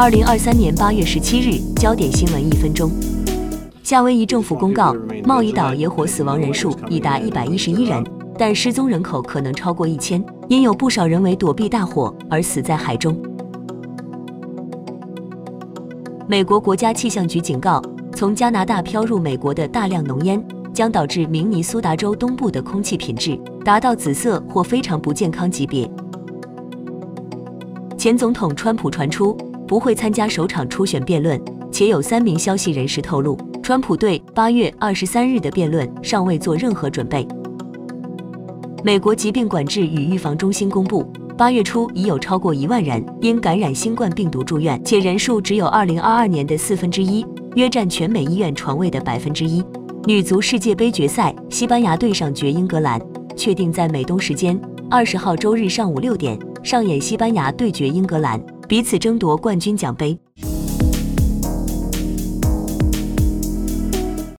二零二三年八月十七日，焦点新闻一分钟。夏威夷政府公告，茂宜岛野火死亡人数已达一百一十一人，但失踪人口可能超过一千，因有不少人为躲避大火而死在海中。美国国家气象局警告，从加拿大飘入美国的大量浓烟将导致明尼苏达州东部的空气品质达到紫色或非常不健康级别。前总统川普传出不会参加首场初选辩论，且有三名消息人士透露，川普对八月二十三日的辩论尚未做任何准备。美国疾病管制与预防中心公布。八月初已有超过一万人因感染新冠病毒住院，且人数只有二零二二年的四分之一，约占全美医院床位的百分之一。女足世界杯决赛，西班牙对上决英格兰，确定在美东时间二十号周日上午六点上演西班牙对决英格兰，彼此争夺冠军奖杯。